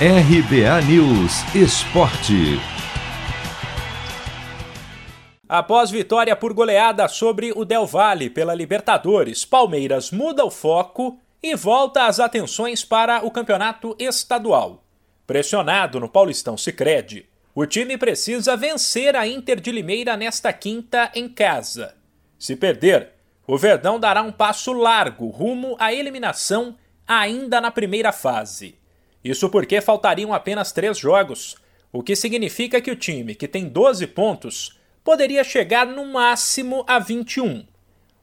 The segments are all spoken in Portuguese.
RBA News Esporte. Após vitória por goleada sobre o Del Valle pela Libertadores, Palmeiras muda o foco e volta as atenções para o campeonato estadual. Pressionado no Paulistão Sicredi, o time precisa vencer a Inter de Limeira nesta quinta em casa. Se perder, o Verdão dará um passo largo rumo à eliminação ainda na primeira fase. Isso porque faltariam apenas três jogos, o que significa que o time, que tem 12 pontos, poderia chegar no máximo a 21.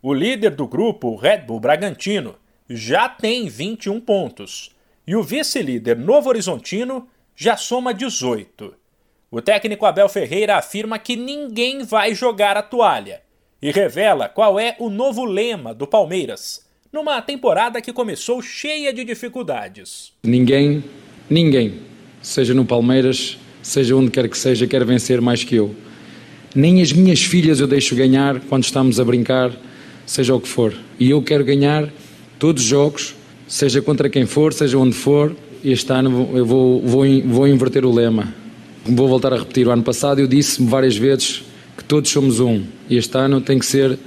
O líder do grupo, Red Bull Bragantino, já tem 21 pontos, e o vice-líder Novo Horizontino já soma 18. O técnico Abel Ferreira afirma que ninguém vai jogar a toalha e revela qual é o novo lema do Palmeiras numa temporada que começou cheia de dificuldades. Ninguém, ninguém, seja no Palmeiras, seja onde quer que seja, quer vencer mais que eu. Nem as minhas filhas eu deixo ganhar quando estamos a brincar, seja o que for. E eu quero ganhar todos os jogos, seja contra quem for, seja onde for. Este ano eu vou, vou, vou inverter o lema. Vou voltar a repetir. O ano passado eu disse várias vezes que todos somos um. E este ano tem que ser,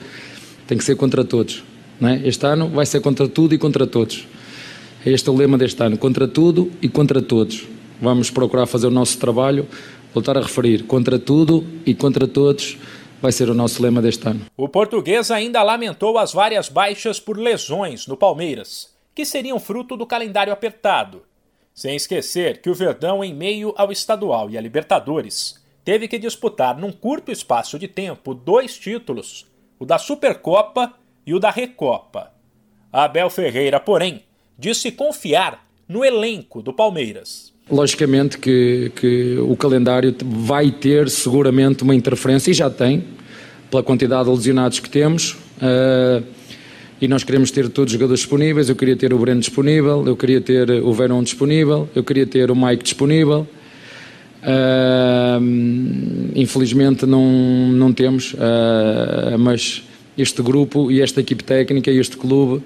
tem que ser contra todos. É? Este ano vai ser contra tudo e contra todos. Este é o lema deste ano: contra tudo e contra todos. Vamos procurar fazer o nosso trabalho, voltar a referir: contra tudo e contra todos vai ser o nosso lema deste ano. O português ainda lamentou as várias baixas por lesões no Palmeiras, que seriam fruto do calendário apertado. Sem esquecer que o Verdão, em meio ao estadual e a Libertadores, teve que disputar num curto espaço de tempo dois títulos: o da Supercopa e o da Recopa. Abel Ferreira, porém, disse confiar no elenco do Palmeiras. Logicamente que, que o calendário vai ter seguramente uma interferência, e já tem, pela quantidade de lesionados que temos. Uh, e nós queremos ter todos os jogadores disponíveis. Eu queria ter o Breno disponível, eu queria ter o Verón disponível, eu queria ter o Mike disponível. Uh, infelizmente não, não temos, uh, mas este grupo e esta equipe técnica e este clube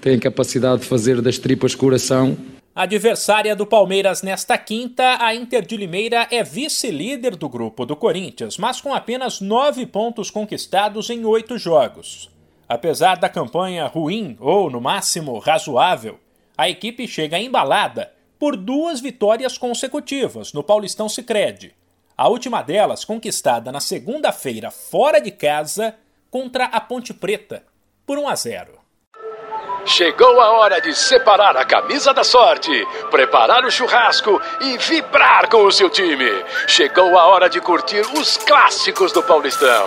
têm capacidade de fazer das tripas coração. Adversária do Palmeiras nesta quinta, a Inter de Limeira é vice-líder do grupo do Corinthians, mas com apenas nove pontos conquistados em oito jogos. Apesar da campanha ruim ou, no máximo, razoável, a equipe chega embalada por duas vitórias consecutivas no Paulistão Sicredi. A última delas conquistada na segunda-feira fora de casa contra a Ponte Preta, por 1 a 0. Chegou a hora de separar a camisa da sorte, preparar o churrasco e vibrar com o seu time. Chegou a hora de curtir os clássicos do Paulistão.